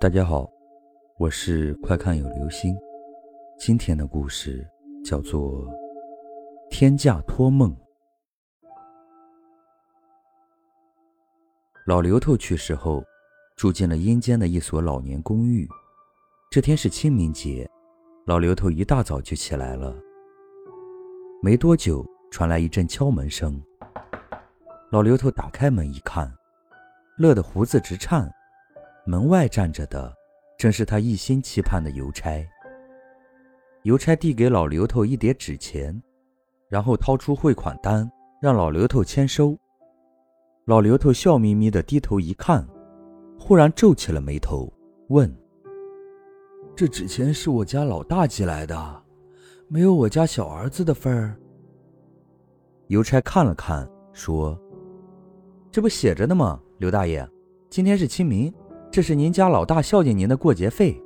大家好，我是快看有流星。今天的故事叫做《天价托梦》。老刘头去世后，住进了阴间的一所老年公寓。这天是清明节，老刘头一大早就起来了。没多久，传来一阵敲门声。老刘头打开门一看，乐得胡子直颤。门外站着的，正是他一心期盼的邮差。邮差递给老刘头一叠纸钱，然后掏出汇款单，让老刘头签收。老刘头笑眯眯的低头一看，忽然皱起了眉头，问：“这纸钱是我家老大寄来的，没有我家小儿子的份儿？”邮差看了看，说：“这不写着呢吗，刘大爷？今天是清明。”这是您家老大孝敬您的过节费。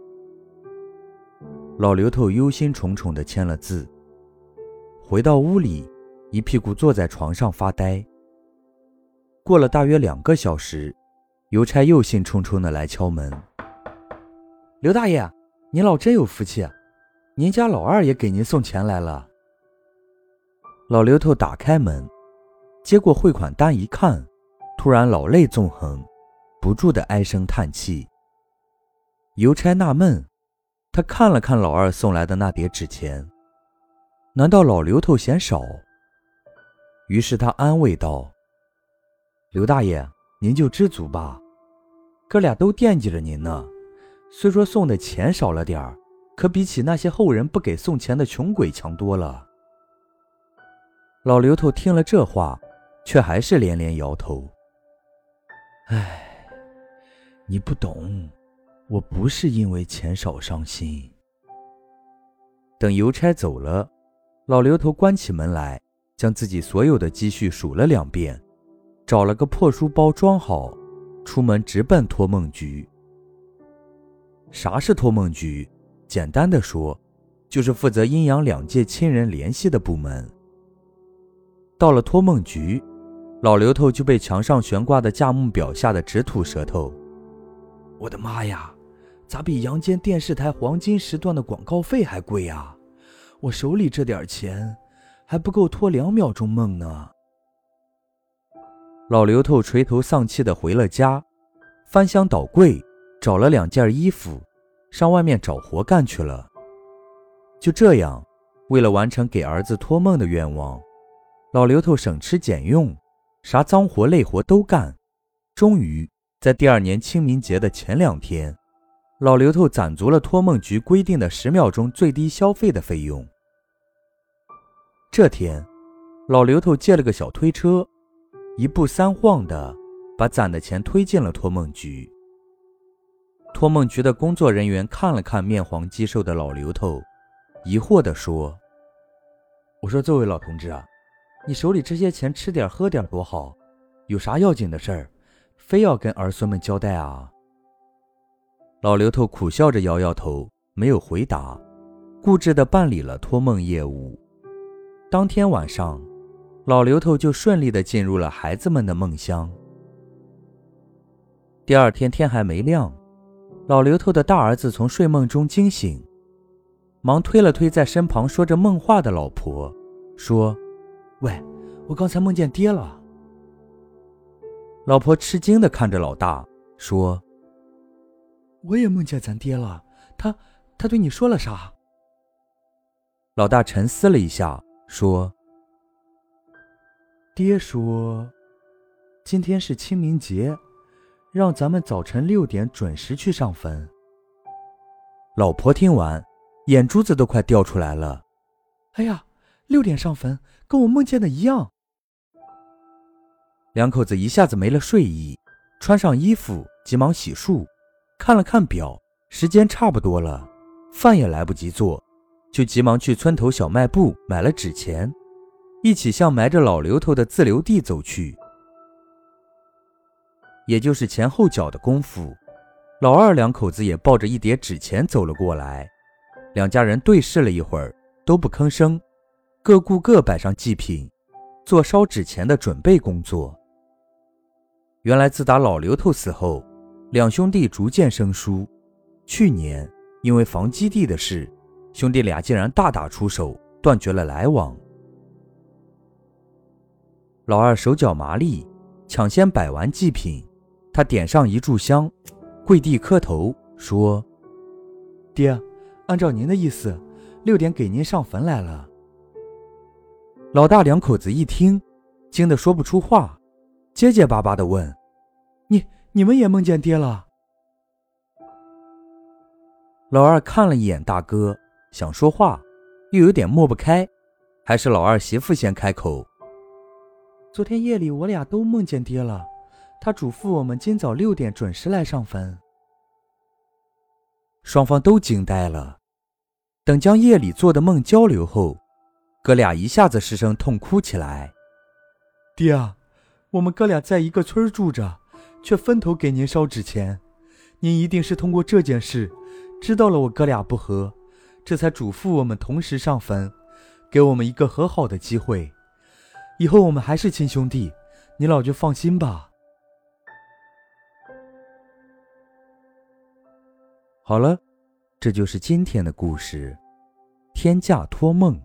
老刘头忧心忡忡地签了字，回到屋里，一屁股坐在床上发呆。过了大约两个小时，邮差又兴冲冲地来敲门。刘大爷，您老真有福气，您家老二也给您送钱来了。老刘头打开门，接过汇款单一看，突然老泪纵横。不住的唉声叹气。邮差纳闷，他看了看老二送来的那叠纸钱，难道老刘头嫌少？于是他安慰道：“刘大爷，您就知足吧，哥俩都惦记着您呢。虽说送的钱少了点儿，可比起那些后人不给送钱的穷鬼强多了。”老刘头听了这话，却还是连连摇头：“唉。”你不懂，我不是因为钱少伤心。等邮差走了，老刘头关起门来，将自己所有的积蓄数了两遍，找了个破书包装好，出门直奔托梦局。啥是托梦局？简单的说，就是负责阴阳两界亲人联系的部门。到了托梦局，老刘头就被墙上悬挂的价目表吓得直吐舌头。我的妈呀，咋比阳间电视台黄金时段的广告费还贵啊？我手里这点钱还不够托两秒钟梦呢。老刘头垂头丧气的回了家，翻箱倒柜找了两件衣服，上外面找活干去了。就这样，为了完成给儿子托梦的愿望，老刘头省吃俭用，啥脏活累活都干，终于。在第二年清明节的前两天，老刘头攒足了托梦局规定的十秒钟最低消费的费用。这天，老刘头借了个小推车，一步三晃的把攒的钱推进了托梦局。托梦局的工作人员看了看面黄肌瘦的老刘头，疑惑地说：“我说这位老同志啊，你手里这些钱吃点喝点多好，有啥要紧的事儿？”非要跟儿孙们交代啊！老刘头苦笑着摇摇头，没有回答，固执地办理了托梦业务。当天晚上，老刘头就顺利地进入了孩子们的梦乡。第二天天还没亮，老刘头的大儿子从睡梦中惊醒，忙推了推在身旁说着梦话的老婆，说：“喂，我刚才梦见爹了。”老婆吃惊的看着老大，说：“我也梦见咱爹了，他他对你说了啥？”老大沉思了一下，说：“爹说，今天是清明节，让咱们早晨六点准时去上坟。”老婆听完，眼珠子都快掉出来了。“哎呀，六点上坟，跟我梦见的一样。”两口子一下子没了睡意，穿上衣服，急忙洗漱，看了看表，时间差不多了，饭也来不及做，就急忙去村头小卖部买了纸钱，一起向埋着老刘头的自留地走去。也就是前后脚的功夫，老二两口子也抱着一叠纸钱走了过来，两家人对视了一会儿，都不吭声，各顾各摆上祭品，做烧纸钱的准备工作。原来自打老刘头死后，两兄弟逐渐生疏，去年因为房基地的事，兄弟俩竟然大打出手，断绝了来往。老二手脚麻利，抢先摆完祭品，他点上一炷香，跪地磕头说：“爹，按照您的意思，六点给您上坟来了。”老大两口子一听，惊得说不出话，结结巴巴的问：“你你们也梦见爹了？”老二看了一眼大哥，想说话，又有点抹不开，还是老二媳妇先开口：“昨天夜里我俩都梦见爹了，他嘱咐我们今早六点准时来上坟。”双方都惊呆了，等将夜里做的梦交流后。哥俩一下子失声痛哭起来。爹啊，我们哥俩在一个村住着，却分头给您烧纸钱。您一定是通过这件事，知道了我哥俩不和，这才嘱咐我们同时上坟，给我们一个和好的机会。以后我们还是亲兄弟，你老就放心吧。好了，这就是今天的故事，《天价托梦》。